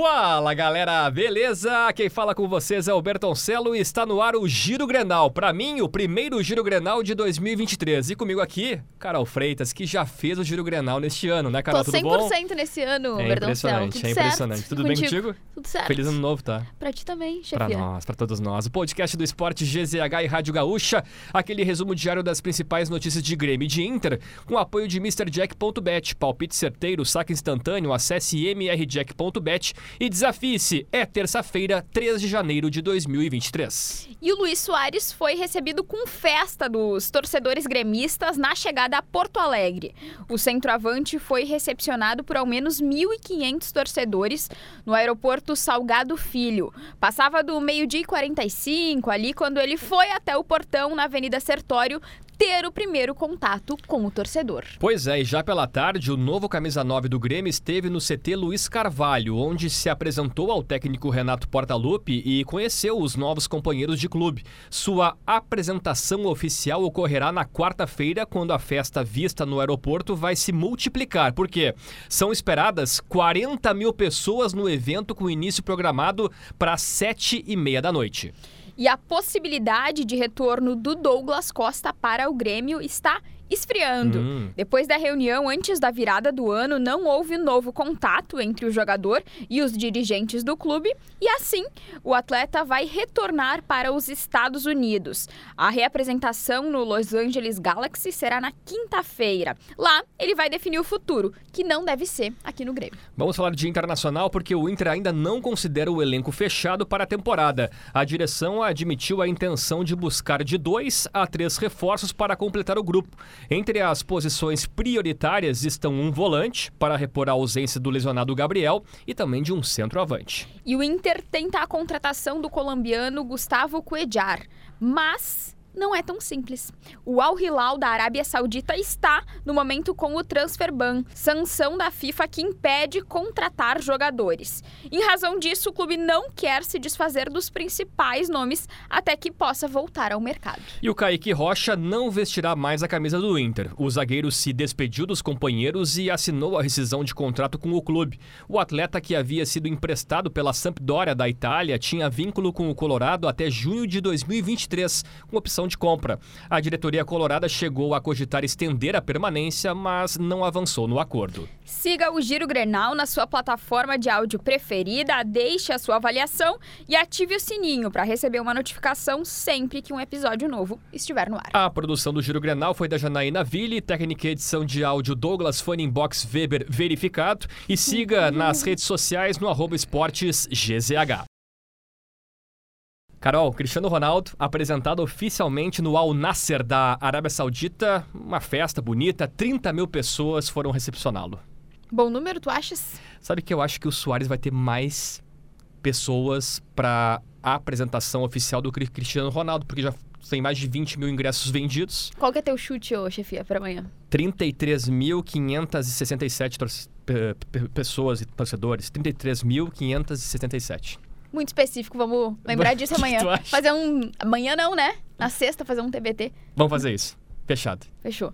Fala galera, beleza? Quem fala com vocês é o Bertoncelo e está no ar o Giro Grenal. Para mim, o primeiro Giro Grenal de 2023. E comigo aqui, Carol Freitas, que já fez o Giro Grenal neste ano, né, Carol? Tô Tudo 100% bom? nesse ano, É Bertoncelo. impressionante, Tudo é impressionante. certo? Tudo bem contigo? Tudo certo. Feliz ano novo, tá? Pra ti também, Pra chefia. nós, pra todos nós. O podcast do esporte GZH e Rádio Gaúcha, aquele resumo diário das principais notícias de Grêmio e de Inter, com apoio de MrJack.bet, palpite certeiro, saque instantâneo, acesse mrjack.bet e desafie-se. É terça-feira, 3 de janeiro de 2023. E o Luiz Soares foi recebido com festa dos torcedores gremistas na chegada a Porto Alegre. O centroavante foi recepcionado por ao menos 1.500 torcedores no aeroporto Salgado Filho. Passava do meio-dia e 45 ali quando ele foi até o portão na Avenida Sertório ter o primeiro contato com o torcedor. Pois é, e já pela tarde, o novo camisa 9 do Grêmio esteve no CT Luiz Carvalho, onde se apresentou ao técnico Renato Portaluppi e conheceu os novos companheiros de clube. Sua apresentação oficial ocorrerá na quarta-feira, quando a festa vista no aeroporto vai se multiplicar, porque são esperadas 40 mil pessoas no evento com início programado para sete e meia da noite. E a possibilidade de retorno do Douglas Costa para o Grêmio está esfriando. Hum. Depois da reunião antes da virada do ano, não houve novo contato entre o jogador e os dirigentes do clube, e assim o atleta vai retornar para os Estados Unidos. A reapresentação no Los Angeles Galaxy será na quinta-feira. Lá, ele vai definir o futuro, que não deve ser aqui no Grêmio. Vamos falar de internacional porque o Inter ainda não considera o elenco fechado para a temporada. A direção admitiu a intenção de buscar de dois a três reforços para completar o grupo. Entre as posições prioritárias estão um volante para repor a ausência do lesionado Gabriel e também de um centroavante. E o Inter tenta a contratação do colombiano Gustavo Cuellar, mas não é tão simples. O Al Hilal da Arábia Saudita está, no momento, com o transfer ban, sanção da FIFA que impede contratar jogadores. Em razão disso, o clube não quer se desfazer dos principais nomes até que possa voltar ao mercado. E o Kaique Rocha não vestirá mais a camisa do Inter. O zagueiro se despediu dos companheiros e assinou a rescisão de contrato com o clube. O atleta que havia sido emprestado pela Sampdoria da Itália tinha vínculo com o Colorado até junho de 2023, com opção de compra. A diretoria colorada chegou a cogitar estender a permanência, mas não avançou no acordo. Siga o Giro Grenal na sua plataforma de áudio preferida, deixe a sua avaliação e ative o sininho para receber uma notificação sempre que um episódio novo estiver no ar. A produção do Giro Grenal foi da Janaína Ville, técnica e edição de áudio Douglas Funninbox Weber verificado e siga nas redes sociais no arroba esportes GZH. Carol, Cristiano Ronaldo, apresentado oficialmente no Al Nasser da Arábia Saudita, uma festa bonita, 30 mil pessoas foram recepcioná-lo. Bom número, tu achas? Sabe que eu acho que o Soares vai ter mais pessoas para a apresentação oficial do Cri- Cristiano Ronaldo, porque já tem mais de 20 mil ingressos vendidos. Qual que é teu chute, ô chefia, para amanhã? 33.567 torce- pe- pe- pessoas e torcedores. 33.577. Muito específico, vamos lembrar disso amanhã. Fazer um. Amanhã não, né? Na sexta, fazer um TBT. Vamos fazer isso. Fechado. Fechou.